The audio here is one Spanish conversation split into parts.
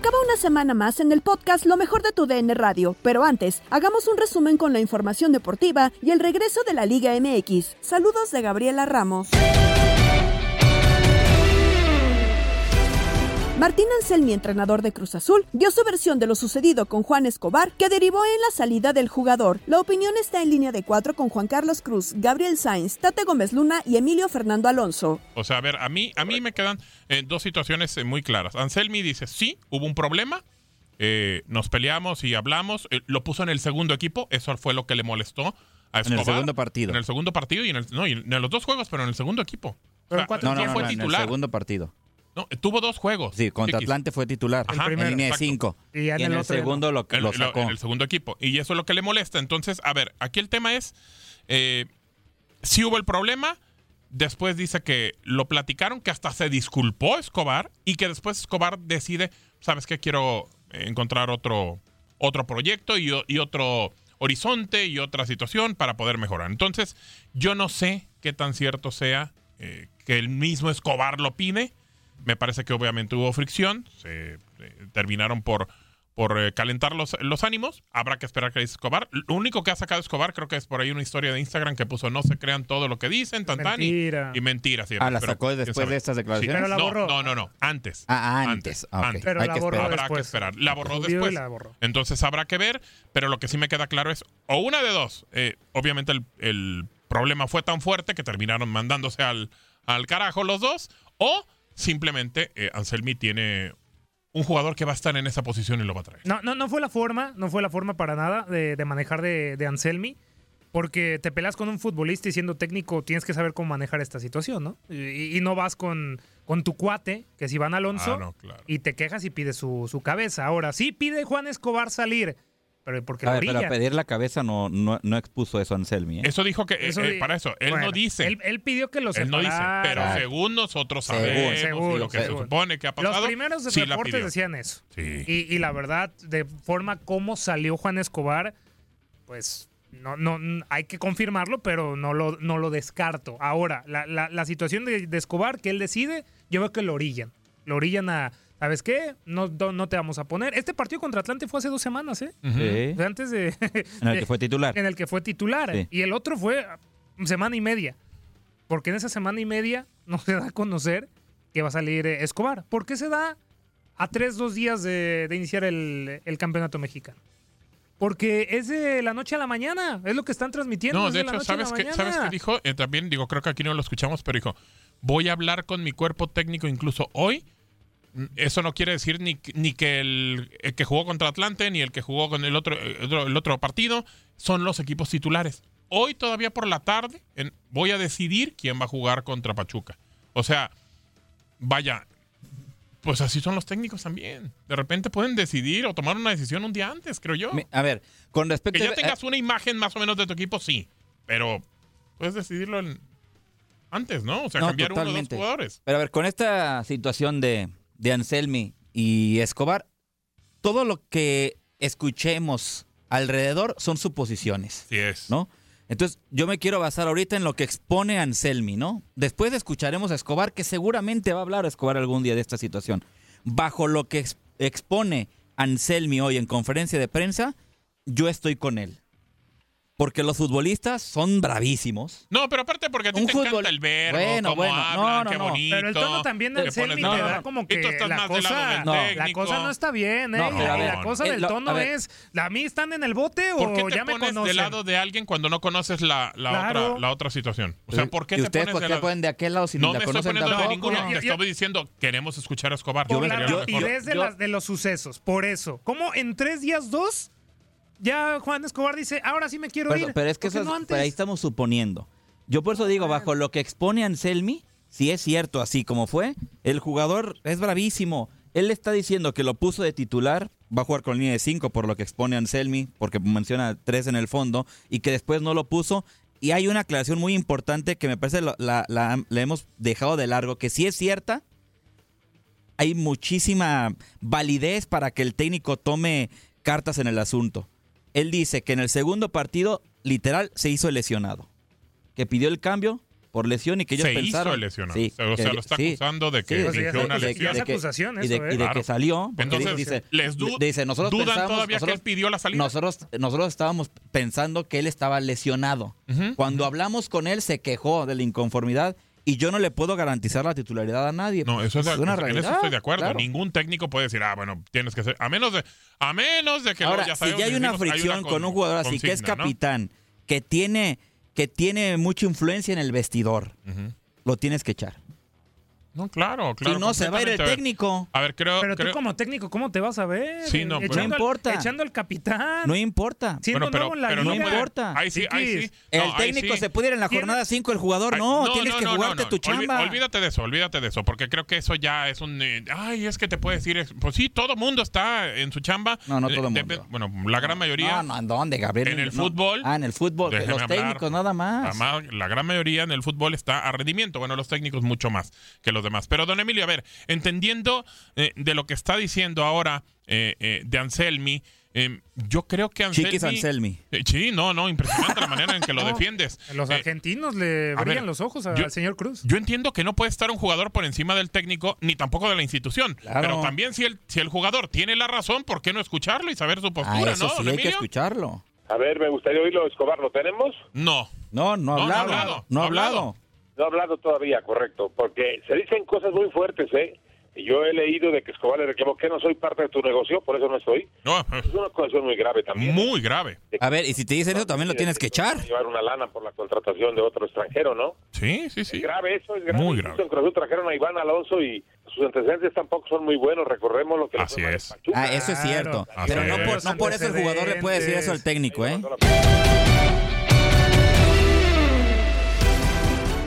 Acaba una semana más en el podcast Lo mejor de tu DN Radio, pero antes, hagamos un resumen con la información deportiva y el regreso de la Liga MX. Saludos de Gabriela Ramos. Martín Anselmi, entrenador de Cruz Azul, dio su versión de lo sucedido con Juan Escobar, que derivó en la salida del jugador. La opinión está en línea de cuatro con Juan Carlos Cruz, Gabriel Sainz, Tate Gómez Luna y Emilio Fernando Alonso. O sea, a ver, a mí, a mí me quedan eh, dos situaciones eh, muy claras. Anselmi dice, sí, hubo un problema, eh, nos peleamos y hablamos, eh, lo puso en el segundo equipo, eso fue lo que le molestó a Escobar. En el segundo partido. En el segundo partido y en, el, no, y en los dos juegos, pero en el segundo equipo. Pero O sea, ¿cuántos No, no, ¿quién no, fue no, en el titular? segundo partido. No, tuvo dos juegos. Sí, contra Chiquis. Atlante fue titular. Ajá. en primero, línea de cinco. Y en Y en el el segundo lo, En- lo sacó. en el segundo equipo. Y eso es lo que le molesta. Entonces, a ver, aquí el tema es, eh, si hubo el problema, después dice que lo platicaron, que hasta se disculpó Escobar y que después Escobar decide, ¿sabes qué? Quiero encontrar otro, otro proyecto y, otro horizonte y otra situación para poder mejorar. Entonces, yo no sé qué tan cierto sea eh, que el mismo Escobar lo pide. Me parece que obviamente hubo fricción, se eh, terminaron por, por eh, calentar los, los ánimos. Habrá que esperar que dice Escobar. Lo único que ha sacado Escobar creo que es por ahí una historia de Instagram que puso no se crean todo lo que dicen, tan, tan, y- Mentira. Y, mentiras. sí, Ah, ¿la pero sacó después de estas declaraciones? Pero la no, borró. no, no, no, antes. Ah, antes. Ah, antes. Pero Hay la que borró. Habrá después. que esperar. La borró Subió después. y la borró. Entonces habrá que ver, pero lo que sí me queda claro es, o una de dos, eh, obviamente el, el problema fue tan fuerte que terminaron mandándose al, al carajo los dos, o simplemente eh, Anselmi tiene un jugador que va a estar en esa posición y lo va a traer. No, no, no fue la forma, no fue la forma para nada de, de manejar de, de Anselmi, porque te peleas con un futbolista y siendo técnico tienes que saber cómo manejar esta situación, ¿no? Y, y no vas con, con tu cuate, que es Iván Alonso, Ah, no, claro. y te quejas y pides su, su cabeza. Ahora, sí pide Juan Escobar salir, pero porque A lo ver, pero a orilla. pedir la cabeza no, no, no expuso eso Anselmi. ¿eh? Eso dijo que, eh, Eso eh, para eso, él Bueno, no dice. Él, él pidió que lo Él no dice, pero según nosotros sabemos y según, lo que según. se supone que ha pasado. Los primeros sí reportes decían eso. Sí. Y, y la verdad, de forma como salió Juan Escobar, pues no, no hay que confirmarlo, pero no lo, no lo descarto. Ahora, la, la- la situación de, de Escobar, que él decide, yo veo que lo orillan. Lo orillan a, ¿sabes qué? No, no, no te vamos a poner. Este partido contra Atlante fue hace dos semanas, ¿eh? Ujú. Sí. Antes de... En el que fue titular. en el que fue titular. Sí. Y el otro fue semana y media. Porque en esa semana y media no se da a conocer que va a salir eh, Escobar. ¿Por qué se da a tres, dos días de, de iniciar el, el campeonato mexicano? Porque es de la noche a la mañana. Es lo que están transmitiendo. No, es de hecho, noche a la ¿sabes qué, mañana. ¿sabes qué dijo? Eh, también, digo, creo que aquí no lo escuchamos, pero dijo, voy a hablar con mi cuerpo técnico incluso hoy. Eso no quiere decir ni, ni que el, el que jugó contra Atlante, ni el que jugó con el otro, el otro, partido, son los equipos titulares. Hoy todavía por la tarde en- voy a decidir quién va a jugar contra Pachuca. O sea, vaya, pues así son los técnicos también. De repente pueden decidir o tomar una decisión un día antes, creo yo. A ver, con respecto Que ya a- tengas una imagen más o menos de tu equipo, sí. Pero puedes decidirlo en- antes, ¿no? O sea, No, cambiar uno o dos jugadores. Pero a ver, con esta situación de, de Anselmi y Escobar, todo lo que escuchemos alrededor son suposiciones, Sí es. ¿no? Entonces, yo me quiero basar ahorita en lo que expone Anselmi, ¿no? Después escucharemos a Escobar, que seguramente va a hablar Escobar algún día de esta situación. Bajo lo que ex- expone Anselmi hoy en conferencia de prensa, yo estoy con él. Porque los futbolistas son bravísimos. No, pero aparte porque a ti Un te fútbol- encanta el verbo, Bueno, cómo bueno, hablan, no, no, qué no. bonito. Pero el tono también de te Anselmi pones te de- da como Y que tú estás la más del lado cosa, del No. la cosa no está bien, ¿eh? No, Y pero la cosa eh, del lo- tono a es, ¿a mí están en el bote ¿Por qué o te ya me pones conocen? del lado de alguien cuando no conoces la, la, Claro. otra, la otra situación? O sea, ¿por qué ¿Y te ustedes pones por del ponen de aquel lado si No me estoy poniendo de ninguno. Yo- Te yo- estoy diciendo, queremos escuchar a Escobar. Por Yo la sería lo mejor. rapidez de, Yo- las- de los sucesos, por eso. ¿Cómo en tres días, dos, ya Juan Escobar dice, ahora sí me quiero Pero, ir? pero es que ¿Por qué eso es- no antes? pero ahí estamos suponiendo. Yo por eso digo, bajo lo que expone Anselmi, si es cierto así como fue, el jugador es bravísimo. Él está diciendo que lo puso de titular, va a jugar con línea de 5 por lo que expone Anselmi, porque menciona tres en el fondo, y que después no lo puso. y hay una aclaración muy importante que me parece lo- la, la- la hemos dejado de largo, que si es cierta, hay muchísima validez para que el técnico tome cartas en el asunto. Él dice que en el segundo partido, literal, se hizo lesionado. Que pidió el cambio por lesión y que ellos Se hizo pensaron. lesionado. Sí, o sea, que- lo está sí. acusando de que Sí, una lesión. acusación y de, eso, y de Claro. que salió. Entonces, dice, les du- dice, nosotros dudan pensamos- todavía que él pidió la salida. Nosotros, nosotros estábamos pensando que él estaba lesionado. Cuando hablamos con él se quejó de la inconformidad y yo no le puedo garantizar la titularidad a nadie. No, eso es, una en realidad. eso estoy de acuerdo. claro. Ningún técnico puede decir, ah, bueno, tienes que ser. A menos de, a menos de que Ahora, ya si ya hay una fricción con- con un jugador así, que es ¿no? capitán, que tiene, que tiene mucha influencia en el vestidor, lo tienes que echar. No, claro, claro. si no, se va a ir el técnico. A ver, creo. Pero tú creo- como técnico, ¿cómo te vas a ver? Sí, no, pero- echando No al- importa. echando al capitán. No importa. siendo bueno, pero, nuevo en la pero no importa. Ahí sí, ahí sí. El técnico sí. se puede ir en la jornada 5, el jugador Ay, no, tienes que no, jugarte no. tu chamba. olvídate de eso, olvídate de eso, porque creo que eso ya es un... eh, ay, es que te puedes decir... es- Pues sí, todo mundo está en su chamba. No, no todo Eh, mundo. Bueno, la gran mayoría... No, no, ¿en dónde, Gabriel? En el No. fútbol, Ah, en el fútbol. déjeme Los técnicos nada más. La gran mayoría en el fútbol está a rendimiento. Bueno, los técnicos mucho más que los demás. Pero, don Emilio, a ver, entendiendo eh, de lo que está diciendo ahora eh, eh, de Anselmi, eh, yo creo que Anselmi... Chiquis Anselmi. Eh, sí, no, no, impresionante la manera en que lo No, defiendes. Los Eh, argentinos le brillan ver, los ojos al yo- señor Cruz. Yo entiendo que no puede estar un jugador por encima del técnico ni tampoco de la institución. Claro. Pero también si el, si el jugador tiene la razón, ¿por qué no escucharlo y saber su Ah, postura, eso no, sí, hay que escucharlo. A ver, me gustaría oírlo, Escobar, ¿lo tenemos? No. No, no ha No, no ha hablado. hablado, No ha no ha hablado. Hablado. No ha hablado todavía, correcto, porque se dicen cosas muy fuertes, ¿eh? Y yo he leído de que Escobar le reclamó que no soy parte de tu negocio, por eso no estoy. No, Es una acusación muy grave también. muy grave. A ver, y si te dicen eso, también lo tienes que echar. Llevar una lana por la contratación de otro extranjero, ¿no? Sí, sí, Es sí. grave eso, es grave. Muy Incluso grave. En Cruz Azul trajeron a Iván Alonso y sus antecedentes tampoco son muy buenos. Recordemos lo que le Así es. Ah, eso es cierto. Claro. Pero no Así por, es. no por eso el jugador le puede decir eso al técnico, ¿eh?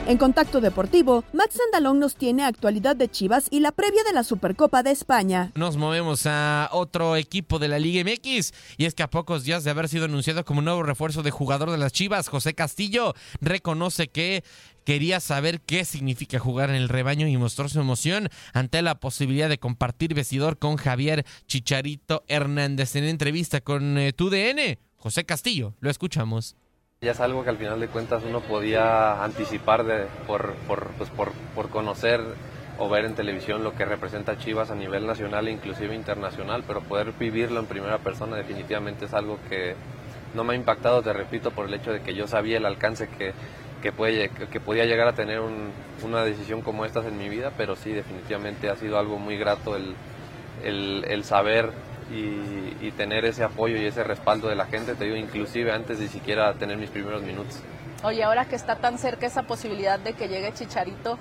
En Contacto Deportivo, Max Andalón nos tiene actualidad de Chivas y la previa de la Supercopa de España. Nos movemos a otro equipo de la Liga MX y es que a pocos días de haber sido anunciado como nuevo refuerzo de jugador de las Chivas, José Castillo reconoce que quería saber qué significa jugar en el rebaño y mostró su emoción ante la posibilidad de compartir vestidor con Javier Chicharito Hernández en entrevista con eh, TUDN. José Castillo, lo escuchamos. Ya es algo que al final de cuentas uno podía anticipar de, por, por, pues por, por conocer o ver en televisión lo que representa Chivas a nivel nacional e inclusive internacional, pero poder vivirlo en primera persona definitivamente es algo que no me ha impactado, te repito, por el hecho de que yo sabía el alcance que, que, puede, que, podía llegar a tener un- una decisión como estas en mi vida, pero sí, definitivamente ha sido algo muy grato el, el, el saber y, y tener ese apoyo y ese respaldo de la gente, te digo, inclusive antes de siquiera tener mis primeros minutos. Oye, ahora que está tan cerca esa posibilidad de que llegue Chicharito,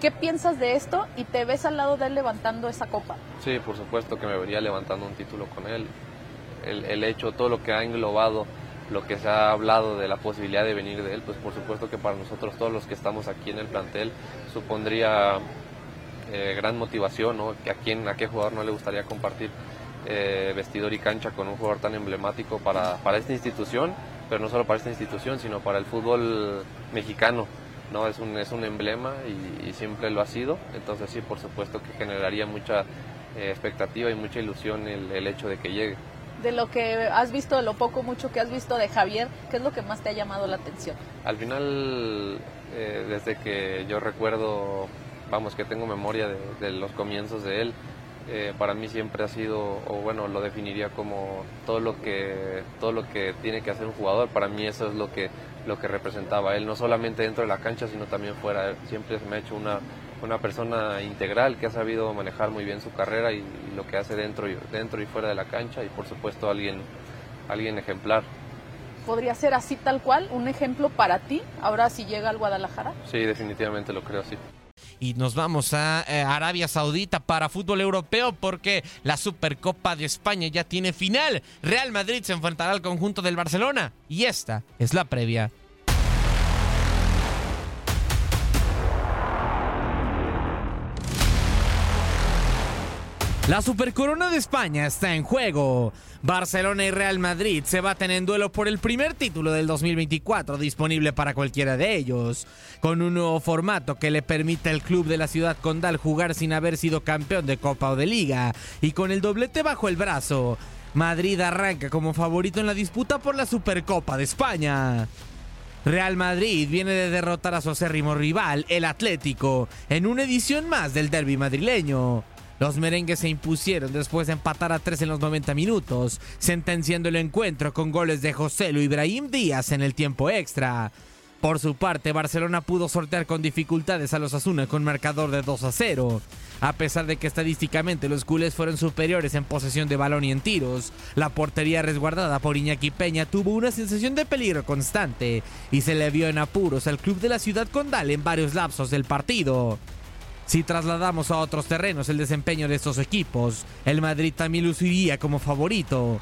¿qué piensas de esto y te ves al lado de él levantando esa copa? Sí, por supuesto que me vería levantando un título con él. El, el hecho, todo lo que ha englobado, lo que se ha hablado de la posibilidad de venir de él, pues por supuesto que para nosotros todos los que estamos aquí en el plantel supondría eh, gran motivación, ¿no? A quién, a qué jugador no le gustaría compartir eh, vestidor y cancha con un jugador tan emblemático para, para esta institución, pero no solo para esta institución, sino para el fútbol mexicano. ¿no? Es, un, es un emblema y, y siempre lo ha sido, entonces sí, por supuesto que generaría mucha eh, expectativa y mucha ilusión el, el hecho de que llegue. De lo que has visto, de lo poco mucho que has visto de Javier, ¿qué es lo que más te ha llamado la atención? Al final, eh, desde que yo recuerdo, vamos, que tengo memoria de, de los comienzos de él, eh, para mí siempre ha sido, o bueno, lo definiría como todo lo que todo lo que tiene que hacer un jugador. Para mí eso es lo que lo que representaba él, no solamente dentro de la cancha, sino también fuera. Siempre me ha hecho una una persona integral que ha sabido manejar muy bien su carrera y, y lo que hace dentro y dentro y fuera de la cancha y por supuesto alguien alguien ejemplar. ¿Podría ser así tal cual, un ejemplo para ti, ahora si llega al Guadalajara? Sí, definitivamente lo creo, sí. Y nos vamos a eh, Arabia Saudita para fútbol europeo porque la Supercopa de España ya tiene final. Real Madrid se enfrentará al conjunto del Barcelona y esta es la previa. La Supercorona de España está en juego. Barcelona y Real Madrid se baten en duelo por el primer título del 2024 disponible para cualquiera de ellos, con un nuevo formato que le permite al club de la ciudad condal jugar sin haber sido campeón de Copa o de Liga y con el doblete bajo el brazo. Madrid arranca como favorito en la disputa por la Supercopa de España. Real Madrid viene de derrotar a su acérrimo rival, el Atlético, en una edición más del derby madrileño. Los merengues se impusieron después de empatar a tres en los 90 minutos, sentenciando el encuentro con goles de José Lu Ibrahim Díaz en el tiempo extra. Por su parte, Barcelona pudo sortear con dificultades a los Asuna con marcador de 2 a 0. A pesar de que estadísticamente los culés fueron superiores en posesión de balón y en tiros, la portería resguardada por Iñaki Peña tuvo una sensación de peligro constante y se le vio en apuros al club de la ciudad condal en varios lapsos del partido. Si trasladamos a otros terrenos el desempeño de estos equipos, el Madrid también luciría como favorito.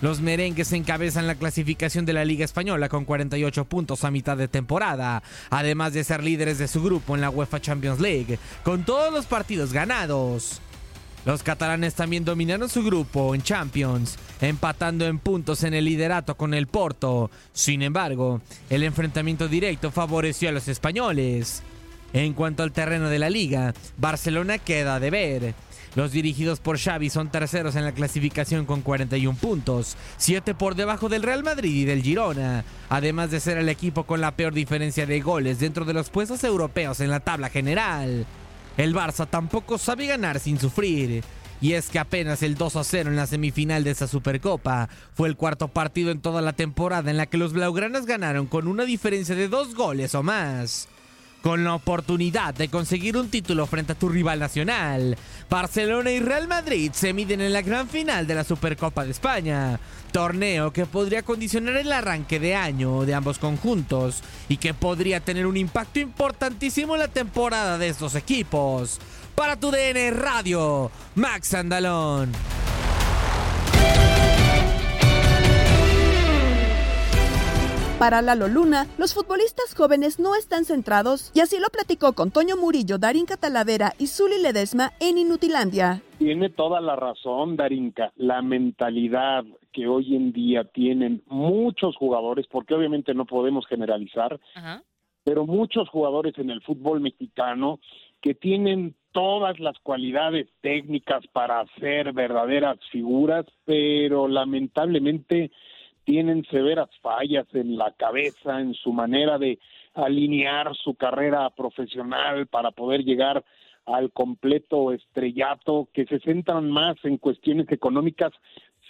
Los merengues encabezan la clasificación de la Liga Española con 48 puntos a mitad de temporada, además de ser líderes de su grupo en la UEFA Champions League, con todos los partidos ganados. Los catalanes también dominaron su grupo en Champions, empatando en puntos en el liderato con el Porto. Sin embargo, el enfrentamiento directo favoreció a los españoles. En cuanto al terreno de la liga, Barcelona queda de ver. Los dirigidos por Xavi son terceros en la clasificación con 41 puntos, 7 por debajo del Real Madrid y del Girona, además de ser el equipo con la peor diferencia de goles dentro de los puestos europeos en la tabla general. El Barça tampoco sabe ganar sin sufrir. Y es que apenas el 2 a 0 en la semifinal de esa Supercopa fue el cuarto partido en toda la temporada en la que los Blaugranas ganaron con una diferencia de dos goles o más con la oportunidad de conseguir un título frente a tu rival nacional. Barcelona y Real Madrid se miden en la gran final de la Supercopa de España, torneo que podría condicionar el arranque de año de ambos conjuntos y que podría tener un impacto importantísimo en la temporada de estos equipos. Para tu DN Radio, Max Andalón. Para Lalo Luna, los futbolistas jóvenes no están centrados y así lo platicó con Toño Murillo, Darinka Talavera y Zuli Ledesma en Inutilandia. Tiene toda la razón, Darinka. La mentalidad que hoy en día tienen muchos jugadores, porque obviamente no podemos generalizar, pero muchos jugadores en el fútbol mexicano que tienen todas las cualidades técnicas para ser verdaderas figuras, pero lamentablemente tienen severas fallas en la cabeza, en su manera de alinear su carrera profesional para poder llegar al completo estrellato, que se centran más en cuestiones económicas,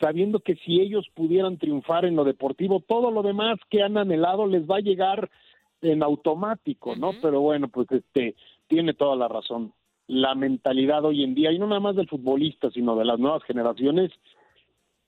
sabiendo que si ellos pudieran triunfar en lo deportivo, todo lo demás que han anhelado les va a llegar en automático, ¿no? Pero bueno, pues este tiene toda la razón. La mentalidad hoy en día, y no nada más del futbolista, sino de las nuevas generaciones,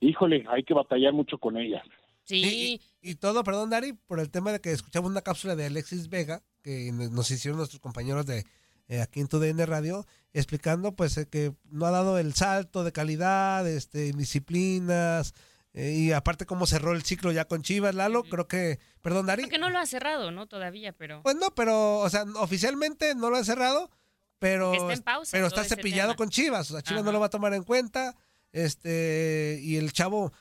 híjole, hay que batallar mucho con ella. Sí. Y, todo, perdón, Dari, por el tema de que escuchamos una cápsula de Alexis Vega, que nos hicieron nuestros compañeros de eh, aquí en TUDN Radio, explicando pues eh, que no ha dado el salto de calidad, este, disciplinas, eh, y aparte cómo cerró el ciclo ya con Chivas, Lalo, creo que, perdón, Dari. Creo que no lo ha cerrado, ¿no? Todavía, pero... Pues no, pero, o sea, oficialmente no lo ha cerrado, pero está, en pausa, pero está cepillado con Chivas, o sea, Chivas no lo va a tomar en cuenta, este, y el chavo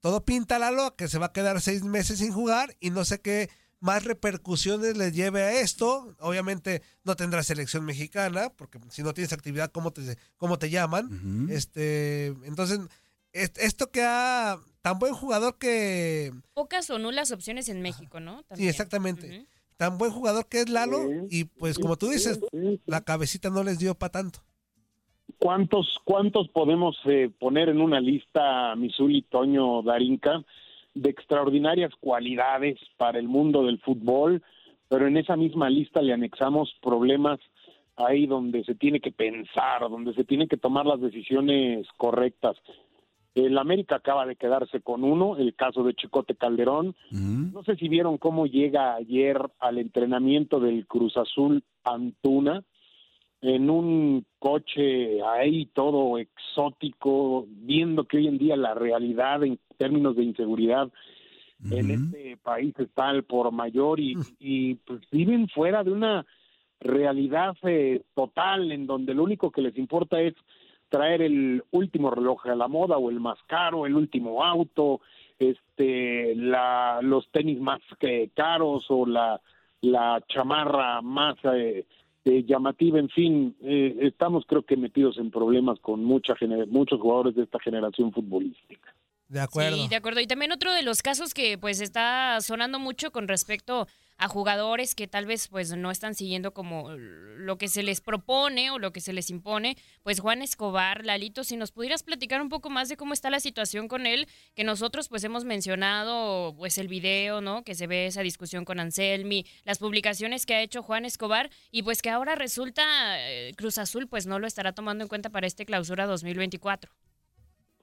todo pinta la que se va a quedar seis meses sin jugar y no sé qué más repercusiones le lleve a esto. Obviamente no tendrá selección mexicana, porque si no tienes actividad, ¿cómo te, cómo te llaman? este Entonces, esto que ha... Tan buen jugador que... Pocas o nulas opciones en México, ¿no? Sí, exactamente. Tan buen jugador que es Lalo y pues como tú dices, la cabecita no les dio para tanto. ¿Cuántos, cuántos podemos eh, poner en una lista, Misuli, Toño, Darinka, de extraordinarias cualidades para el mundo del fútbol, pero en esa misma lista le anexamos problemas ahí donde se tiene que pensar, donde se tiene que tomar las decisiones correctas. El América acaba de quedarse con uno, el caso de Chicote Calderón. No sé si vieron cómo llega ayer al entrenamiento del Cruz Azul Antuna en un coche ahí todo exótico, viendo que hoy en día la realidad en términos de inseguridad en este país está al por mayor y, y pues viven fuera de una realidad eh, total en donde lo único que les importa es traer el último reloj a la moda o el más caro, el último auto, este, la, los tenis más que caros o la, la chamarra más eh, eh, llamativa, en fin, eh, estamos creo que metidos en problemas con mucha gener- muchos jugadores de esta generación futbolística. De acuerdo. Sí, de acuerdo. Y también otro de los casos que pues está sonando mucho con respecto a jugadores que tal vez pues no están siguiendo como lo que se les propone o lo que se les impone, pues Juan Escobar, Lalito, si nos pudieras platicar un poco más de cómo está la situación con él, que nosotros pues hemos mencionado pues el video, ¿no? Que se ve esa discusión con Anselmi, las publicaciones que ha hecho Juan Escobar y pues que ahora resulta eh, Cruz Azul pues no lo estará tomando en cuenta para este clausura 2024.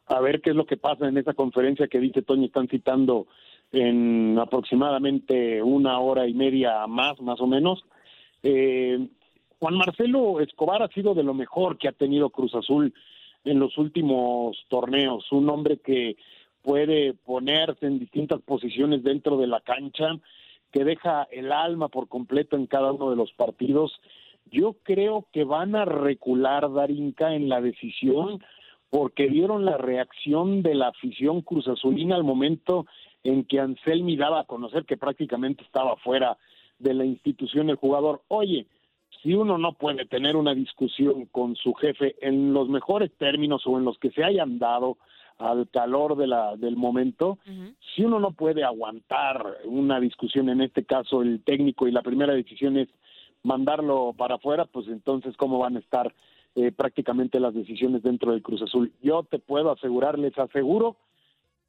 a ver qué es lo que pasa en esa conferencia que dice Toño, están citando en aproximadamente una hora y media más, más o menos. Eh, Juan Marcelo Escobar ha sido de lo mejor que ha tenido Cruz Azul en los últimos torneos, un hombre que puede ponerse en distintas posiciones dentro de la cancha, que deja el alma por completo en cada uno de los partidos. Yo creo que van a recular Darinka en la decisión porque vieron la reacción de la afición cruzazulina al momento en que Anselmi daba a conocer que prácticamente estaba fuera de la institución el jugador. Oye, si uno no puede tener una discusión con su jefe en los mejores términos o en los que se hayan dado al calor de la, del momento, si uno no puede aguantar una discusión, en este caso el técnico y la primera decisión es mandarlo para afuera, pues entonces cómo van a estar eh, prácticamente las decisiones dentro del Cruz Azul. Yo te puedo asegurar, les aseguro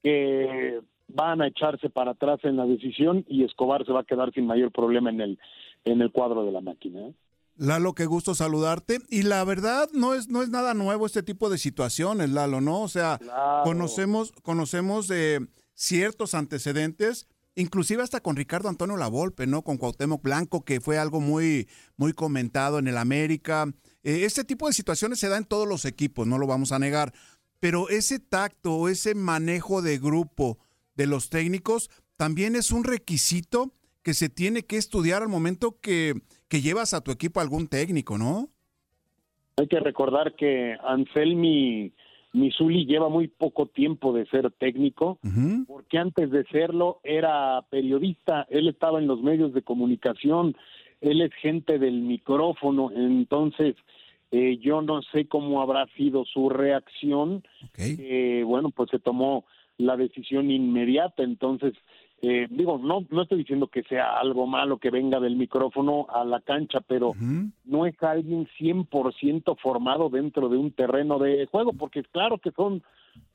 que van a echarse para atrás en la decisión y Escobar se va a quedar sin mayor problema en el en el cuadro de la máquina. ¿eh? Lalo, qué gusto saludarte. Y la verdad no es, no es nada nuevo este tipo de situaciones, Lalo, ¿no? O sea, conocemos, conocemos de ciertos antecedentes, inclusive hasta con Ricardo Antonio Lavolpe, ¿no? Con Cuauhtémoc Blanco, que fue algo muy, muy comentado en el América. Eh, este tipo de situaciones se da en todos los equipos, no lo vamos a negar. Pero ese tacto, ese manejo de grupo de los técnicos, también es un requisito que se tiene que estudiar al momento que, que llevas a tu equipo a algún técnico, ¿no? Hay que recordar que Anselmi Misuli lleva muy poco tiempo de ser técnico, porque antes de serlo era periodista, él estaba en los medios de comunicación, él es gente del micrófono, entonces eh, yo no sé cómo habrá sido su reacción, Eh, bueno, pues se tomó la decisión inmediata, entonces eh, digo, no, no estoy diciendo que sea algo malo que venga del micrófono a la cancha, pero no es alguien 100% formado dentro de un terreno de juego, porque claro que son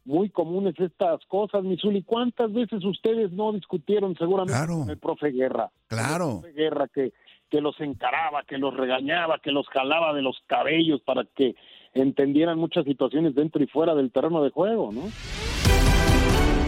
muy comunes estas cosas, Misuli. ¿Cuántas veces ustedes no discutieron seguramente con el profe Guerra? Claro. El profe Guerra que, que los encaraba, que los regañaba, que los jalaba de los cabellos para que entendieran muchas situaciones dentro y fuera del terreno de juego, ¿no?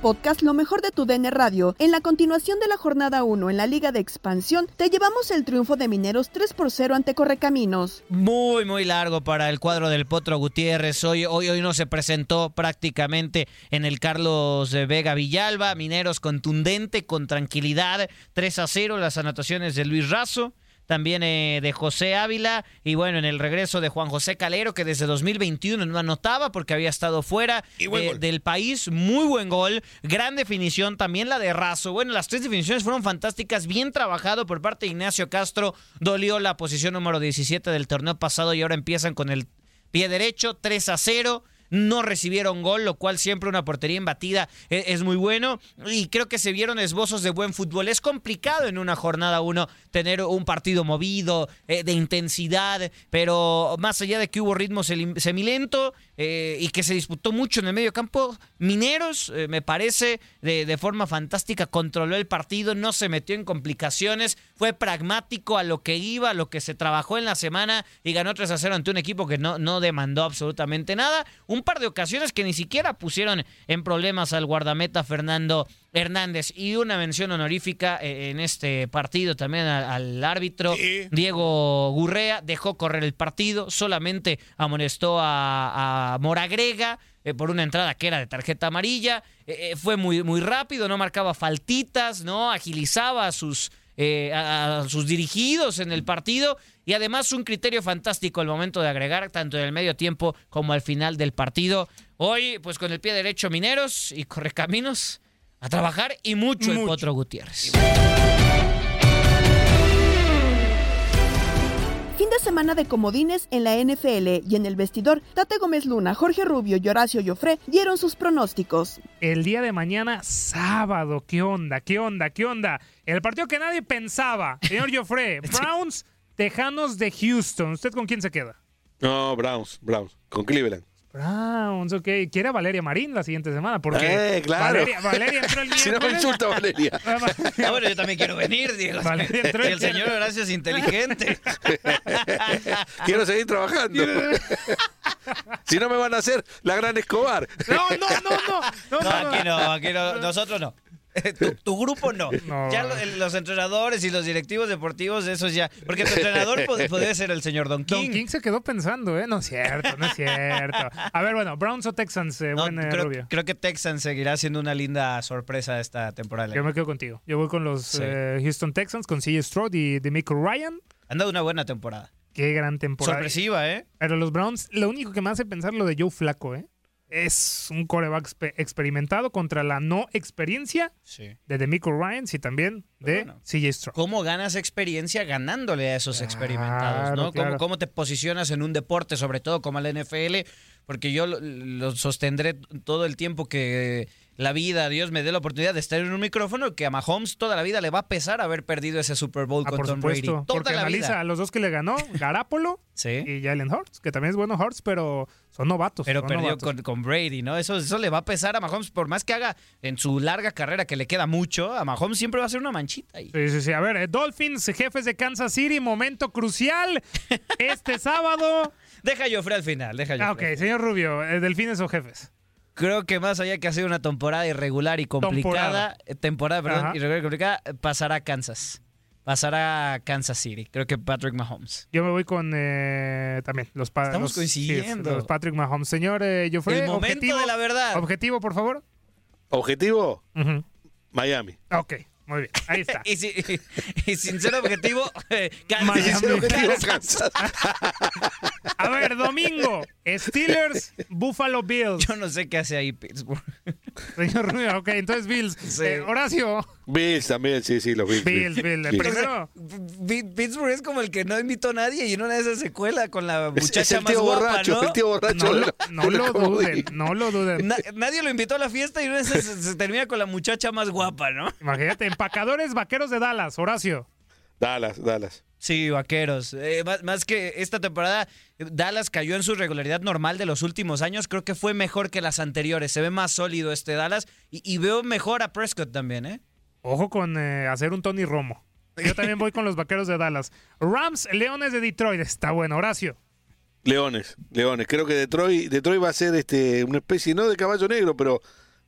Podcast Lo mejor de tu DN Radio. En la continuación de la jornada 1 en la Liga de Expansión, te llevamos el triunfo de Mineros 3 por 0 ante Correcaminos. Muy, muy largo para el cuadro del Potro Gutiérrez. Hoy, hoy, hoy no se presentó prácticamente en el Carlos Vega Villalba. Mineros contundente, con tranquilidad. 3 a 0 las anotaciones de Luis Razo también eh, de José Ávila y bueno, en el regreso de Juan José Calero, que desde 2021 no anotaba porque había estado fuera del país. Muy buen gol, gran definición, también la de Razo. Bueno, las tres definiciones fueron fantásticas, bien trabajado por parte de Ignacio Castro. Dolió la posición número 17 del torneo pasado y ahora empiezan con el pie derecho, 3 a 0 no recibieron gol, lo cual siempre una portería embatida es, es, muy bueno. Y creo que se vieron esbozos de buen fútbol. Es complicado en una jornada uno tener un partido movido, eh, de intensidad, pero más allá de que hubo ritmo semilento eh, y que se disputó mucho en el medio campo, Mineros, eh, me parece, de, forma fantástica, controló el partido, no se metió en complicaciones, fue pragmático a lo que iba, a lo que se trabajó en la semana y ganó 3 a 0 ante un equipo que no, no demandó absolutamente nada. Un par de ocasiones que ni siquiera pusieron en problemas al guardameta Fernando Hernández. Y una mención honorífica eh, en este partido también al, árbitro Diego Gurrea. Dejó correr el partido, solamente amonestó a, Moragrega. Eh, por una entrada que era de tarjeta amarilla, eh, fue muy, muy rápido, no marcaba faltitas, no agilizaba a sus, a sus dirigidos en el partido y además un criterio fantástico al momento de agregar tanto en el medio tiempo como al final del partido. Hoy, pues con el pie derecho Mineros y Correcaminos a trabajar y mucho, el Potro Gutiérrez. Fin de semana de comodines en la NFL y en el vestidor, Tate Gómez Luna, Jorge Rubio y Horacio Joffre dieron sus pronósticos. El día de mañana, sábado, ¿qué onda? ¿Qué onda? ¿Qué onda? El partido que nadie pensaba, señor Joffre, Browns, Tejanos de Houston. ¿Usted con quién se queda? No, Browns, Browns, con Cleveland. Browns, ok. Quiere a Valeria Marín la siguiente semana. Porque eh, claro. Valeria, Valeria entró el miércoles. Si no me insulta Valeria. ah, bueno, yo también quiero venir, Diego. Valeria entró el, el señor Horacio es inteligente. quiero seguir trabajando. si no me van a hacer la gran Escobar. No, no, no, no. No, no, aquí no, aquí no. Nosotros no. Tu, grupo no. Ya los entrenadores y los directivos deportivos, esos ya. Porque tu entrenador puede, ser el señor Don King. Don King se quedó pensando, ¿eh? No es cierto, no es cierto. A ver, bueno, Browns o Texans, eh, buen, creo, creo, que Texans seguirá siendo una linda sorpresa esta temporada. Yo me quedo contigo. Yo voy con los eh, Houston Texans, con CJ Stroud y Demico Ryan. Han dado una buena temporada. Qué gran temporada. Sorpresiva, ¿eh? Pero los Browns, lo único que me hace pensar lo de Joe Flaco, ¿eh? Es un coreback experimentado contra la no experiencia de Demico Ryan y también de CJ Stroud. ¿Cómo ganas experiencia ganándole a esos experimentados? ¿no? ¿Cómo, te posicionas en un deporte, sobre todo como el NFL? Porque yo lo sostendré todo el tiempo que la vida, Dios me dé la oportunidad de estar en un micrófono que a Mahomes toda la vida le va a pesar haber perdido ese Super Bowl ah, con Tom Brady. Toda porque la analiza a los dos que le ganó, Garapolo y Jalen Hurts, que también es bueno Hurts, pero son novatos. Pero perdió Con, Brady, ¿no? Eso, eso le va a pesar a Mahomes, por más que haga en su larga carrera, que le queda mucho, a Mahomes siempre va a ser una manchita ahí. Sí, sí, sí. A ver, eh, Dolphins, jefes de Kansas City, momento crucial. Este sábado. Deja yo al final, deja yo. Ah, ok, señor Rubio, eh, ¿delfines o jefes? Creo que más allá que hacer una temporada irregular y complicada, temporada, perdón, irregular y complicada, pasará a Kansas. Pasará a Kansas City. Creo que Patrick Mahomes. Yo me voy con eh, también los padres. Estamos coincidiendo. los Patrick Mahomes. Señor eh, El momento objetivo, de la verdad. Objetivo, por favor. Objetivo. Miami. Ok. Muy bien, ahí está. y, sin ser objetivo, eh, Kansas. A ver, domingo, Steelers, Buffalo Bills. Yo no sé qué hace ahí Pittsburgh. Señor Rubio, ok, entonces Bills. Eh, Horacio. Bills también, sí, sí, los Bills. Bills, Bills. Primero. Pittsburgh es como el que no invitó a nadie y en una de esas secuela con la muchacha el más guapa, borracho, ¿no? El tío borracho. No, lo, no lo duden, no lo duden. nadie lo invitó a la fiesta y una de esas se, termina con la muchacha más guapa, ¿no? Imagínate, empacadores vaqueros de Dallas, Horacio. Dallas, Dallas. Sí, vaqueros. Eh, más, que esta temporada, Dallas cayó en su regularidad normal de los últimos años. Creo que fue mejor que las anteriores. Se ve más sólido este Dallas y, veo mejor a Prescott también, ¿eh? Ojo con eh, hacer un Tony Romo. Yo también voy con los vaqueros de Dallas. Rams, Leones de Detroit. Está bueno, Horacio. Leones, Leones. Creo que Detroit, Detroit va a ser este, una especie, no de caballo negro, pero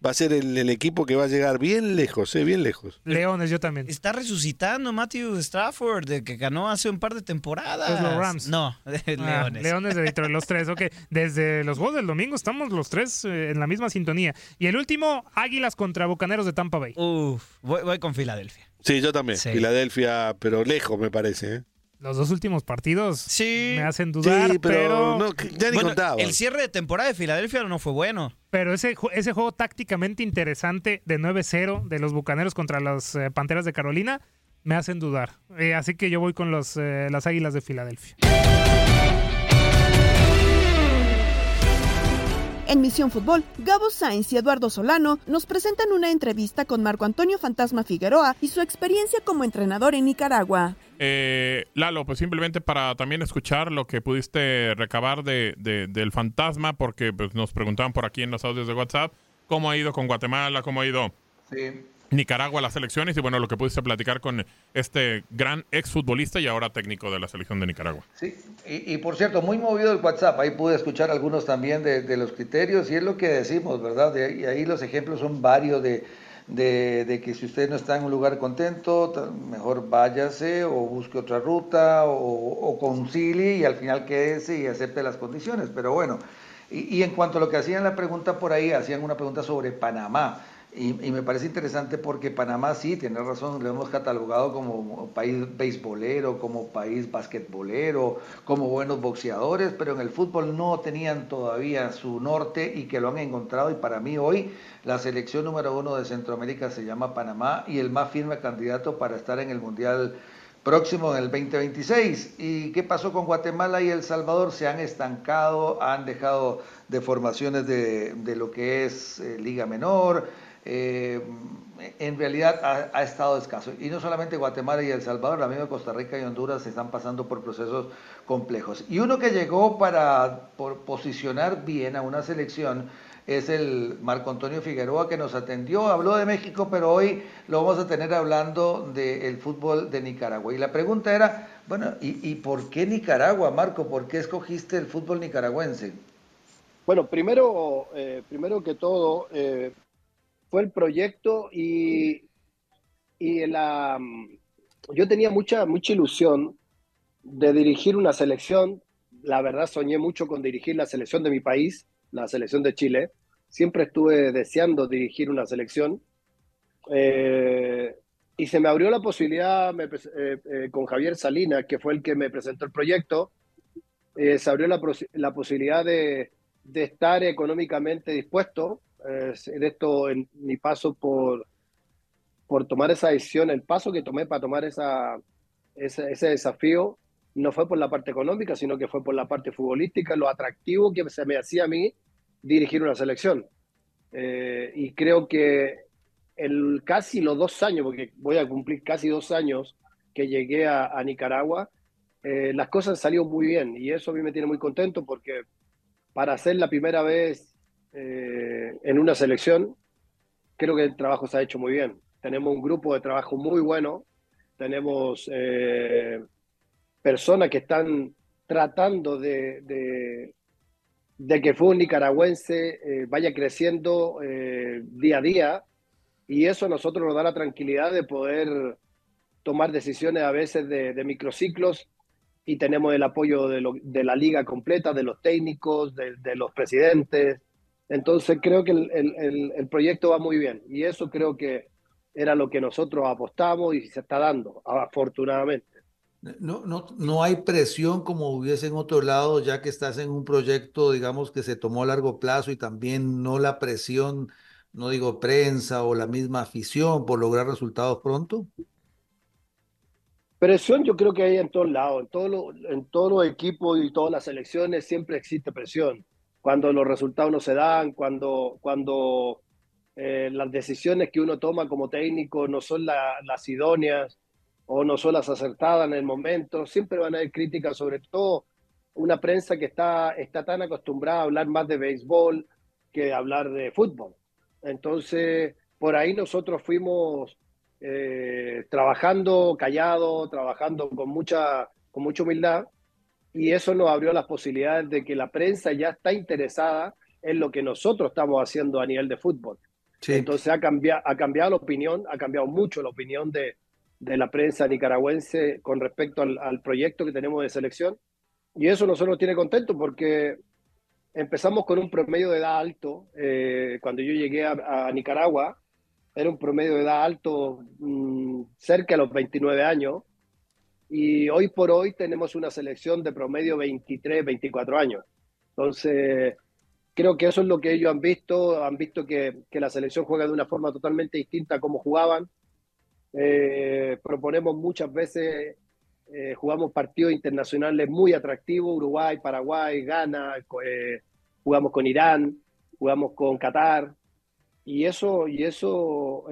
va a ser el, equipo que va a llegar bien lejos, ¿eh? bien lejos. Leones, yo también. Está resucitando Matthew Stafford, de que ganó hace un par de temporadas. Pues los Rams. No, ah, Leones. Leones de Detroit, los tres. Ok, desde los juegos del domingo estamos los tres eh, en la misma sintonía. Y el último, Águilas contra Bucaneros de Tampa Bay. Uf, voy, con Filadelfia. Sí, yo también. Filadelfia, pero lejos me parece. ¿eh? Los dos últimos partidos me hacen dudar, sí, pero, ya ni contaba. El cierre de temporada de Filadelfia no fue bueno. Pero ese, ese juego tácticamente interesante de 9-0 de los Bucaneros contra las eh, Panteras de Carolina me hacen dudar. Eh, así que yo voy con los, eh, las Águilas de Filadelfia. En Misión Fútbol, Gabo Sainz y Eduardo Solano nos presentan una entrevista con Marco Antonio Fantasma Figueroa y su experiencia como entrenador en Nicaragua. Eh, Lalo, pues simplemente para también escuchar lo que pudiste recabar de, del fantasma, porque pues, nos preguntaban por aquí en los audios de WhatsApp cómo ha ido con Guatemala, cómo ha ido sí. Nicaragua las elecciones y bueno, lo que pudiste platicar con este gran exfutbolista y ahora técnico de la selección de Nicaragua. Sí, y, por cierto, muy movido el WhatsApp, ahí pude escuchar algunos también de, los criterios y es lo que decimos, ¿verdad? y ahí los ejemplos son varios de, de, que si usted no está en un lugar contento, mejor váyase o busque otra ruta o, o y al final quédese y acepte las condiciones. Pero bueno, y, y en cuanto a lo que hacían la pregunta por ahí, hacían una pregunta sobre Panamá. Y, me parece interesante porque Panamá sí, tiene razón, lo hemos catalogado como país beisbolero, como país basquetbolero, como buenos boxeadores, pero en el fútbol no tenían todavía su norte y que lo han encontrado. Y para mí hoy la selección número uno de Centroamérica se llama Panamá y el más firme candidato para estar en el Mundial próximo en el 2026. ¿Y qué pasó con Guatemala y El Salvador? Se han estancado, han dejado deformaciones de, de lo que es eh, Liga Menor eh, en realidad ha, estado escaso. Y no solamente Guatemala y El Salvador, la misma Costa Rica y Honduras están pasando por procesos complejos. Y uno que llegó para posicionar bien a una selección es el Marco Antonio Figueroa que nos atendió, habló de México, pero hoy lo vamos a tener hablando del fútbol de Nicaragua. Y la pregunta era, bueno, ¿y, por qué Nicaragua, Marco? ¿Por qué escogiste el fútbol nicaragüense? Bueno, primero, eh, primero que todo, eh, fue el proyecto y, y la, yo tenía mucha, mucha ilusión de dirigir una selección. La verdad soñé mucho con dirigir la selección de mi país, la selección de Chile. Siempre estuve deseando dirigir una selección. Eh, y se me abrió la posibilidad eh, eh, con Javier Salinas, que fue el que me presentó el proyecto. se abrió la, la posibilidad de, de, estar económicamente dispuesto eh, de esto, en mi paso por, por tomar esa decisión, el paso que tomé para tomar esa, ese, desafío, no fue por la parte económica, sino que fue por la parte futbolística, lo atractivo que se me hacía a mí dirigir una selección. Eh, y creo que el, casi los dos años, porque voy a cumplir casi dos años que llegué a, Nicaragua, eh, las cosas salieron muy bien y eso a mí me tiene muy contento porque para ser la primera vez eh, en una selección, creo que el trabajo se ha hecho muy bien. Tenemos un grupo de trabajo muy bueno, tenemos eh, personas que están tratando de, de, que el fútbol nicaragüense eh, vaya creciendo día a día y eso a nosotros nos da la tranquilidad de poder tomar decisiones a veces de, microciclos y tenemos el apoyo de, la liga completa, de los técnicos, de los presidentes, entonces creo que el, proyecto va muy bien y eso creo que era lo que nosotros apostamos y se está dando, afortunadamente. No, no, no hay presión como hubiese en otro lado, ya que estás en un proyecto, digamos, que se tomó a largo plazo y también no la presión, no digo prensa o la misma afición por lograr resultados pronto. Presión yo creo que hay en todos lados, en, todo en todos los equipos y todas las selecciones siempre existe presión cuando los resultados no se dan, cuando, cuando eh, las decisiones que uno toma como técnico no son las idóneas o no son las acertadas en el momento, siempre van a haber críticas, sobre todo una prensa que está, está tan acostumbrada a hablar más de béisbol que hablar de fútbol. Entonces, por ahí nosotros fuimos eh, trabajando callado, trabajando con mucha, con mucha humildad y eso nos abrió las posibilidades de que la prensa ya está interesada en lo que nosotros estamos haciendo a nivel de fútbol. Entonces ha cambiado, ha cambiado la opinión, ha cambiado mucho la opinión de, de la prensa nicaragüense con respecto al, proyecto que tenemos de selección. Y eso nosotros nos tiene contentos porque empezamos con un promedio de edad alto. Eh, cuando yo llegué a, Nicaragua, era un promedio de edad alto mm, cerca de los 29 años. Y hoy por hoy tenemos una selección de promedio 23, 24 años. Entonces, creo que eso es lo que ellos han visto. Han visto que, que la selección juega de una forma totalmente distinta a como jugaban. Eh, proponemos muchas veces, eh, jugamos partidos internacionales muy atractivos, Uruguay, Paraguay, Ghana, eh, jugamos con Irán, jugamos con Qatar. Y eso, y eso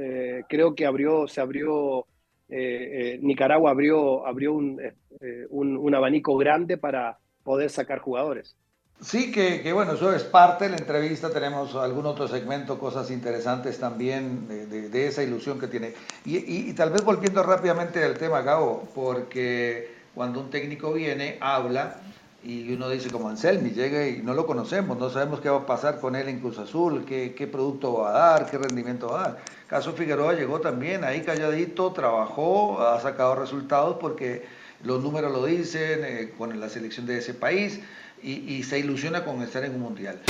creo que abrió, se abrió eh, eh, Nicaragua abrió, abrió eh, un, un, abanico grande para poder sacar jugadores. Sí, que, bueno, eso es parte de la entrevista. Tenemos algún otro segmento, cosas interesantes también de, esa ilusión que tiene. Y, tal vez volviendo rápidamente al tema, Gabo, porque cuando un técnico viene, habla, y uno dice como Anselmi, llega y no lo conocemos, no sabemos qué va a pasar con él en Cruz Azul, qué, qué producto va a dar, qué rendimiento va a dar. Caso Figueroa llegó también ahí calladito, trabajó, ha sacado resultados porque los números lo dicen, eh, con la selección de ese país y, y se ilusiona con estar en un mundial.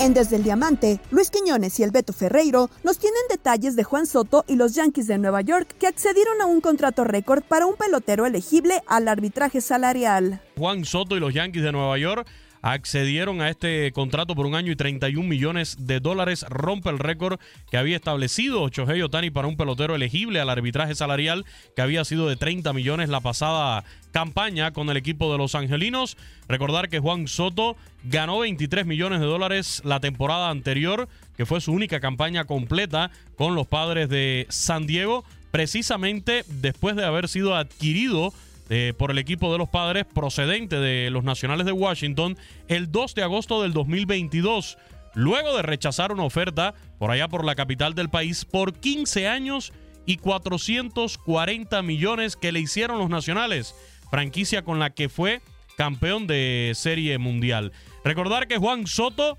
En Desde el Diamante, Luis Quiñones y el Beto Ferreiro nos tienen detalles de Juan Soto y los Yankees de Nueva York que accedieron a un contrato récord para un pelotero elegible al arbitraje salarial. Juan Soto y los Yankees de Nueva York accedieron a este contrato por un año y 31 millones de dólares. Rompe el récord que había establecido Shohei Otani para un pelotero elegible al arbitraje salarial que había sido de 30 millones la pasada campaña con el equipo de los Angelinos. Recordar que Juan Soto ganó 23 millones de dólares la temporada anterior, que fue su única campaña completa con los padres de San Diego, precisamente después de haber sido adquirido eh, por el equipo de los padres procedente de los Nacionales de Washington el 2 de agosto del 2022, luego de rechazar una oferta por allá por la capital del país por 15 años y 440 millones que le hicieron los Nacionales, franquicia con la que fue campeón de Serie Mundial. Recordar que Juan Soto,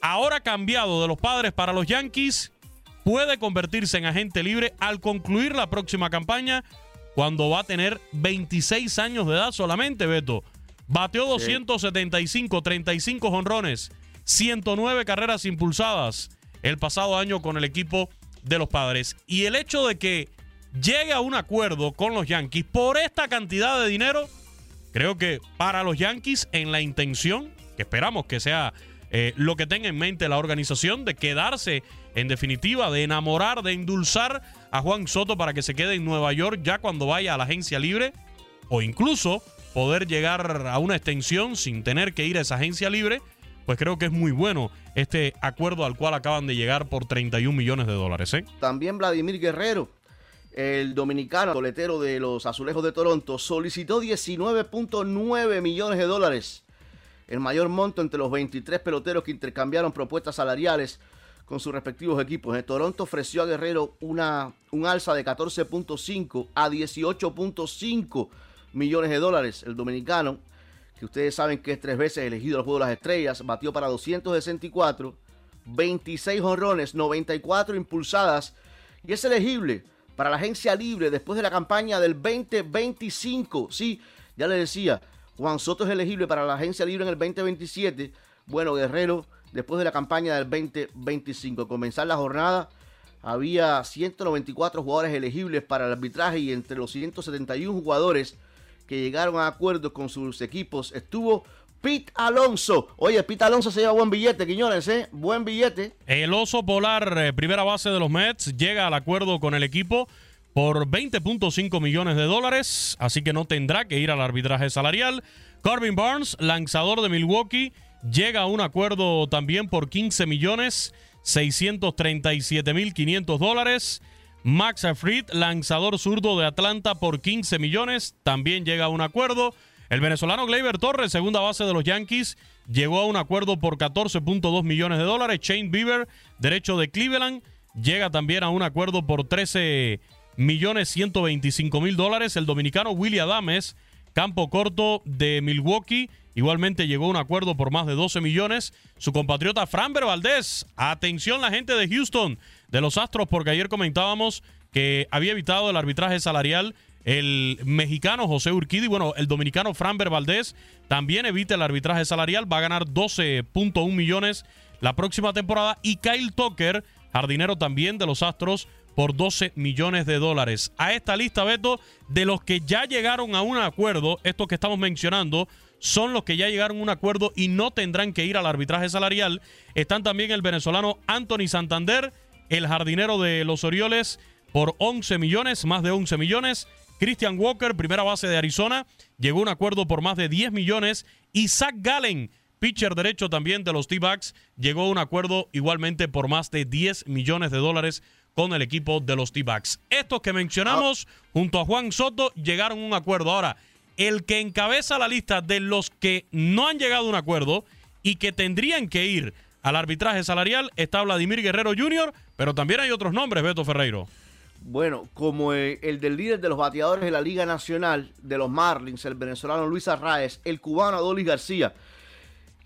ahora cambiado de los padres para los Yankees, puede convertirse en agente libre al concluir la próxima campaña cuando va a tener 26 años de edad solamente, Beto. Bateó 275, 35 honrones, 109 carreras impulsadas el pasado año con el equipo de los padres. Y el hecho de que llegue a un acuerdo con los Yankees por esta cantidad de dinero, creo que para los Yankees en la intención, que esperamos que sea eh, lo que tenga en mente la organización, de quedarse en definitiva, de enamorar, de endulzar a Juan Soto para que se quede en Nueva York ya cuando vaya a la agencia libre o incluso poder llegar a una extensión sin tener que ir a esa agencia libre, pues creo que es muy bueno este acuerdo al cual acaban de llegar por 31 millones de dólares. ¿eh? También Vladimir Guerrero, el dominicano toletero de los Azulejos de Toronto, solicitó 19.9 millones de dólares, el mayor monto entre los 23 peloteros que intercambiaron propuestas salariales con sus respectivos equipos. En Toronto ofreció a Guerrero una, un alza de 14.5 a 18.5 millones de dólares. El dominicano, que ustedes saben que es tres veces elegido al Juego de las Estrellas, batió para 264, 26 honrones, 94 impulsadas y es elegible para la agencia libre después de la campaña del 2025. Sí, ya le decía, Juan Soto es elegible para la agencia libre en el 2027. Bueno, Guerrero después de la campaña del 2025. Al comenzar la jornada, había 194 jugadores elegibles para el arbitraje y entre los 171 jugadores que llegaron a acuerdos con sus equipos estuvo Pete Alonso. Oye, Pete Alonso se lleva buen billete, Quiñones, ¿eh? Buen billete. El oso polar, eh, primera base de los Mets, llega al acuerdo con el equipo por 20.5 millones de dólares, así que no tendrá que ir al arbitraje salarial. Corbin Barnes, lanzador de Milwaukee, llega a un acuerdo también por 15 millones 637 mil 500 dólares. Max Fried, lanzador zurdo de Atlanta por 15 millones, también llega a un acuerdo. El venezolano Gleyber Torres, segunda base de los Yankees, llegó a un acuerdo por 14.2 millones de dólares. Shane Bieber, derecho de Cleveland, llega también a un acuerdo por 13 millones 125 mil dólares. El dominicano Willy Adames, campo corto de Milwaukee, Igualmente llegó a un acuerdo por más de 12 millones. Su compatriota Framber Valdés. Atención la gente de Houston, de los Astros, porque ayer comentábamos que había evitado el arbitraje salarial el mexicano José Urquidi. Bueno, el dominicano Framber Valdés también evita el arbitraje salarial. Va a ganar 12.1 millones la próxima temporada. Y Kyle Tucker, jardinero también de los Astros, por 12 millones de dólares. A esta lista, Beto, de los que ya llegaron a un acuerdo, estos que estamos mencionando, son los que ya llegaron a un acuerdo y no tendrán que ir al arbitraje salarial. Están también el venezolano Anthony Santander, el jardinero de los Orioles, por 11 millones, más de 11 millones. Christian Walker, primera base de Arizona, llegó a un acuerdo por más de 10 millones. Y Zach Gallen, pitcher derecho también de los T-Backs, llegó a un acuerdo igualmente por más de 10 millones de dólares con el equipo de los T-Backs. Estos que mencionamos, junto a Juan Soto, llegaron a un acuerdo. Ahora, el que encabeza la lista de los que no han llegado a un acuerdo y que tendrían que ir al arbitraje salarial está Vladimir Guerrero Jr., pero también hay otros nombres, Beto Ferreiro. Bueno, como eh, el del líder de los bateadores de la Liga Nacional de los Marlins, el venezolano Luis Arraez, el cubano Adolis García.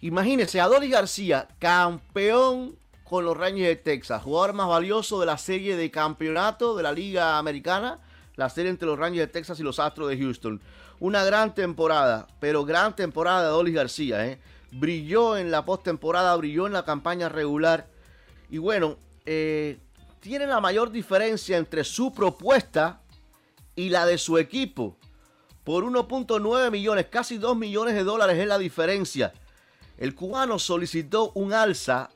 Imagínense, Adolis García, campeón con los Rangers de Texas, jugador más valioso de la serie de campeonato de la Liga Americana, la serie entre los Rangers de Texas y los Astros de Houston. Una gran temporada, pero gran temporada de Adolis García. ¿eh? Brilló en la postemporada, brilló en la campaña regular. Y bueno, eh, tiene la mayor diferencia entre su propuesta y la de su equipo. Por 1.9 millones, casi 2 millones de dólares es la diferencia. El cubano solicitó un alza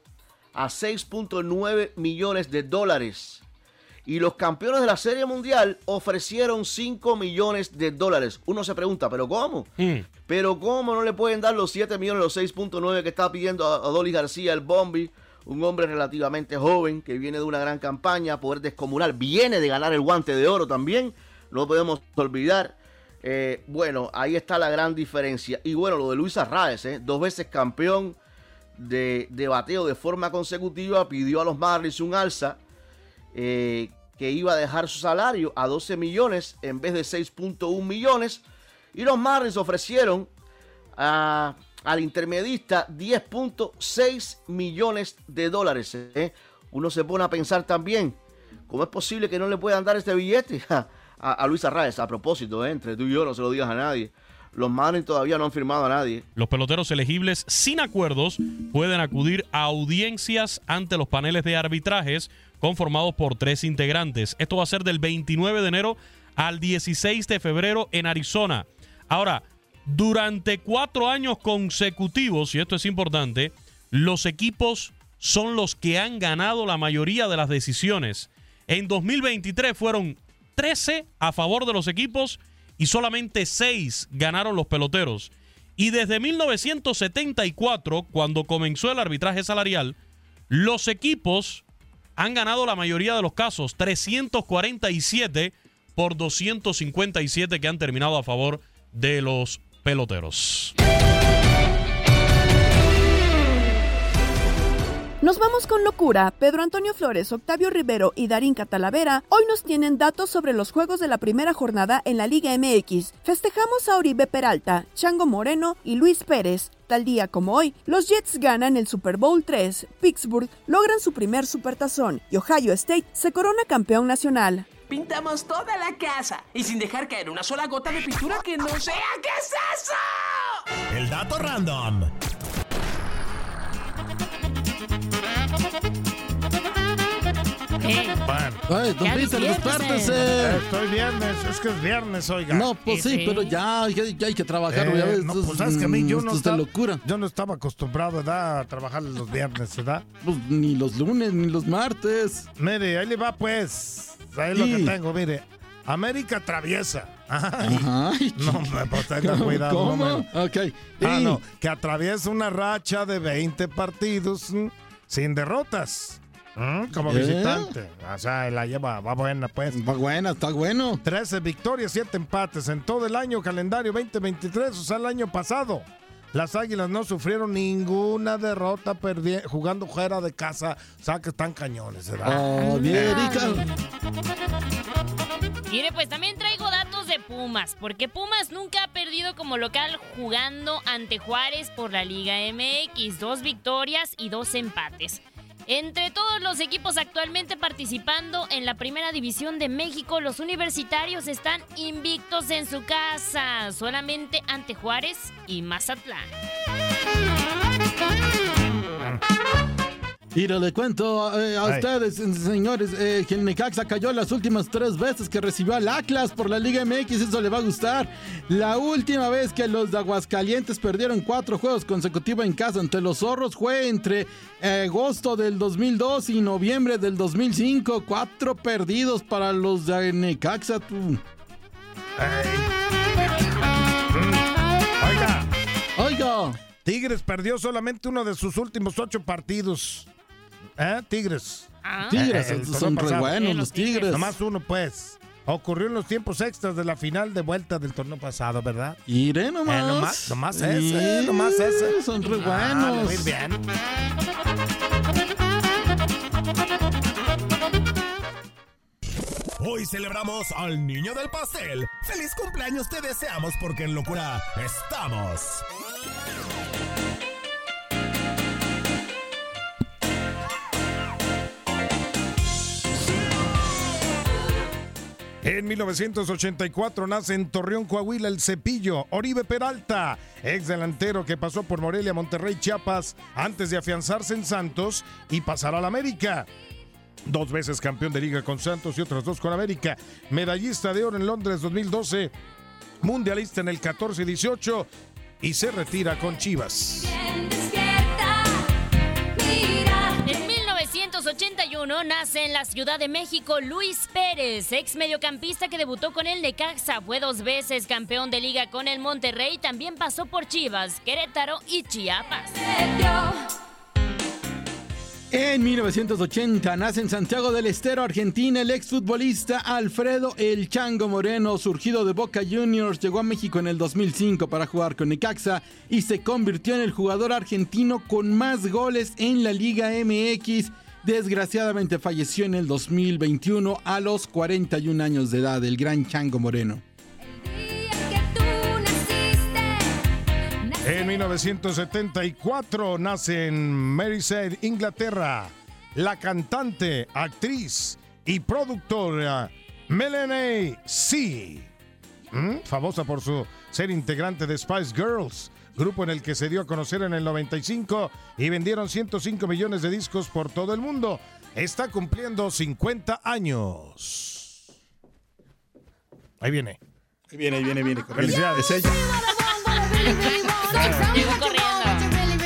a 6.9 millones de dólares. Y los campeones de la Serie Mundial ofrecieron 5 millones de dólares. Uno se pregunta, ¿pero cómo? ¿Pero cómo no le pueden dar los 7 millones, los 6.9 que está pidiendo a Dolly García, el Bombi? Un hombre relativamente joven que viene de una gran campaña, poder descomunal. Viene de ganar el guante de oro también. No podemos olvidar. Eh, bueno, ahí está la gran diferencia. Y bueno, lo de Luis Arraez, ¿eh? dos veces campeón de, de, bateo de forma consecutiva, pidió a los Marlins un alza eh, que iba a dejar su salario a 12 millones en vez de 6.1 millones. Y los Marlins ofrecieron a, al intermedista 10.6 millones de dólares. ¿eh? Uno se pone a pensar también, ¿cómo es posible que no le puedan dar este billete a, a Luis Arraez? A propósito, ¿eh? entre tú y yo no se lo digas a nadie. Los Marlins todavía no han firmado a nadie. Los peloteros elegibles sin acuerdos pueden acudir a audiencias ante los paneles de arbitrajes conformados por tres integrantes. Esto va a ser del 29 de enero al 16 de febrero en Arizona. Ahora, durante cuatro años consecutivos, y esto es importante, los equipos son los que han ganado la mayoría de las decisiones. En 2023 fueron 13 a favor de los equipos y solamente 6 ganaron los peloteros. Y desde 1974, cuando comenzó el arbitraje salarial, los equipos han ganado la mayoría de los casos, 347 por 257 que han terminado a favor de los peloteros. Nos vamos con locura. Pedro Antonio Flores, Octavio Rivero y Darín Catalavera hoy nos tienen datos sobre los juegos de la primera jornada en la Liga MX. Festejamos a Oribe Peralta, Chango Moreno y Luis Pérez. Tal día como hoy, los Jets ganan el Super Bowl 3, Pittsburgh logran su primer supertazón y Ohio State se corona campeón nacional. Pintamos toda la casa y sin dejar caer una sola gota de pintura que no sea. ¿Qué es eso? El dato random. Ay, don Peter, despártese. Estoy viernes, es que es viernes, oiga. No, pues sí, pero ya, ya, ya hay que trabajar. Eh, ya ves, no, pues es, sabes que a mí yo no, estaba, locura. yo no estaba acostumbrado ¿verdad? a trabajar los viernes, ¿verdad? Pues ni los lunes, ni los martes. Mire, ahí le va pues. Ahí es lo Sí. que tengo, mire. América traviesa. Ay, Ay, no me pues tenga cuidado. ¿Cómo? no me- Ok. Ah, no, que atraviesa una racha de 20 partidos mm, sin derrotas. Mm, como ¿Eh? visitante. O sea, la lleva, va buena, pues. Va buena, está bueno. 13 victorias, 7 empates en todo el año calendario 2023, o sea, el año pasado. Las Águilas no sufrieron ninguna derrota perdi- jugando fuera de casa. O sea, que están cañones, ¿verdad? Oh, América. Mire, pues también traigo datos de Pumas, porque Pumas nunca ha perdido como local jugando ante Juárez por la Liga MX. Dos victorias y dos empates. Entre todos los equipos actualmente participando en la Primera División de México, los universitarios están invictos en su casa, solamente ante Juárez y Mazatlán. Mira, le cuento eh, a Ay. ustedes, señores, eh, que el Necaxa cayó las últimas tres veces que recibió al Atlas por la Liga MX, eso le va a gustar. La última vez que los de Aguascalientes perdieron cuatro juegos consecutivos en casa ante los zorros fue entre eh, agosto del 2002 y noviembre del 2005. Cuatro perdidos para los de Necaxa. tú. Oiga, Oiga, Tigres perdió solamente uno de sus últimos ocho partidos. ¿Eh? Tigres. Tigres, Eh, el son re buenos los Tigres. Nomás uno, pues. Ocurrió en los tiempos extras de la final de vuelta del torneo pasado, ¿verdad? Iré nomás. Eh, nomás, nomás ese, nomás ese. Son re Ah, buenos. ir bien. Hoy celebramos al niño del pastel. ¡Feliz cumpleaños te deseamos porque en locura estamos! En 1984 nace en Torreón, Coahuila, el Cepillo, Oribe Peralta, ex delantero que pasó por Morelia, Monterrey, Chiapas, antes de afianzarse en Santos y pasar al América. Dos veces campeón de liga con Santos y otras dos con América. Medallista de oro en Londres 2012. Mundialista en el 14 y 18. Y se retira con Chivas. 1981 nace en la Ciudad de México Luis Pérez, ex mediocampista que debutó con el Necaxa, fue dos veces campeón de liga con el Monterrey, también pasó por Chivas, Querétaro y Chiapas. En 1980 nace en Santiago del Estero, Argentina, el exfutbolista Alfredo El Chango Moreno, surgido de Boca Juniors, llegó a México en el 2005 para jugar con Necaxa y se convirtió en el jugador argentino con más goles en la Liga MX. Desgraciadamente falleció en el 2021 a los 41 años de edad, el gran Chango Moreno. En 1974 nace en Merseyside, Inglaterra, la cantante, actriz y productora Melanie C. ¿Mm? Famosa por su ser integrante de Spice Girls, grupo en el que se dio a conocer en el 95 y vendieron 105 millones de discos por todo el mundo. Está cumpliendo 50 años. Ahí viene. Ahí viene, ahí viene, viene. Felicidades. Es ella.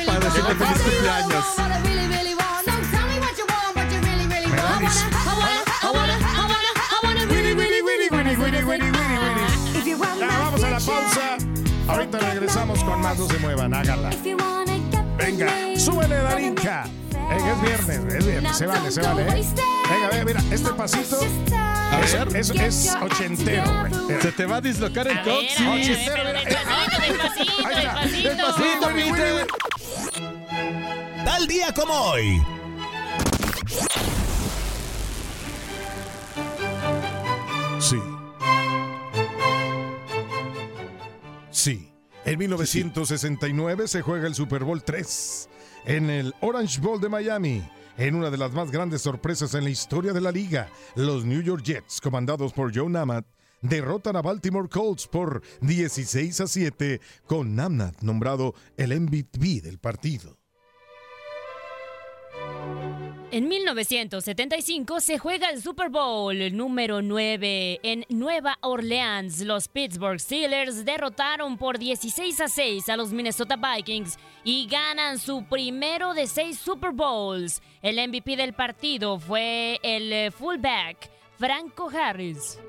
Para decirte feliz cumpleaños. Más. No se muevan, háganla. Venga, súbele, Darinka. Eh, es viernes, es viernes. Se vale, se vale. ¿eh? Venga, venga, mira, este pasito es, es, es ochentero. güey. Se te va a dislocar el coxis. Ochentero, mira. Despacito, despacito. Tal día como hoy. En 1969 se juega el Super Bowl 3 en el Orange Bowl de Miami. En una de las más grandes sorpresas en la historia de la liga, los New York Jets, comandados por Joe Namath, derrotan a Baltimore Colts por 16 a 7, con Namath nombrado el MVP del partido. En 1975 se juega el Super Bowl número 9 en Nueva Orleans. Los Pittsburgh Steelers derrotaron por 16 a 6 a los Minnesota Vikings y ganan su primero de seis Super Bowls. El MVP del partido fue el fullback Franco Harris.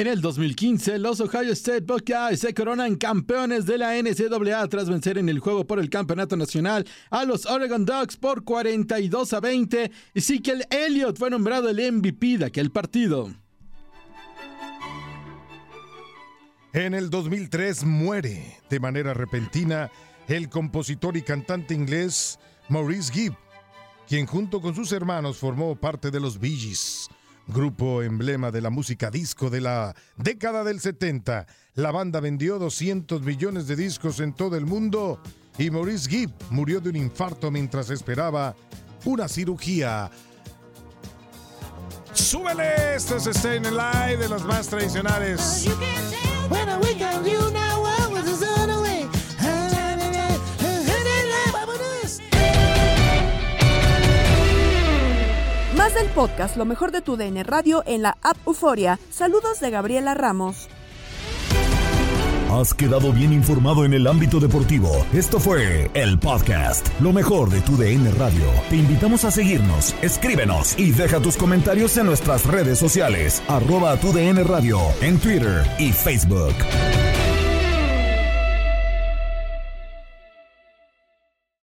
En el 2015, los Ohio State Buckeyes se coronan campeones de la NCAA tras vencer en el juego por el campeonato nacional a los Oregon Ducks por 42 a 20. Ezekiel Elliott fue nombrado el MVP de aquel partido. En el 2003 muere de manera repentina el compositor y cantante inglés Maurice Gibb, quien junto con sus hermanos formó parte de los Bee Gees, grupo emblema de la música disco de la década del 70. La banda vendió 200 millones de discos en todo el mundo y Maurice Gibb murió de un infarto mientras esperaba una cirugía. ¡Súbele! Esto es Staying Alive de los más tradicionales. Más del podcast Lo mejor de tu DN Radio en la app Euforia. Saludos de Gabriela Ramos. Has quedado bien informado en el ámbito deportivo. Esto fue el podcast, lo mejor de tu DN Radio. Te invitamos a seguirnos, escríbenos y deja tus comentarios en nuestras redes sociales, arroba tu DN Radio, en Twitter y Facebook.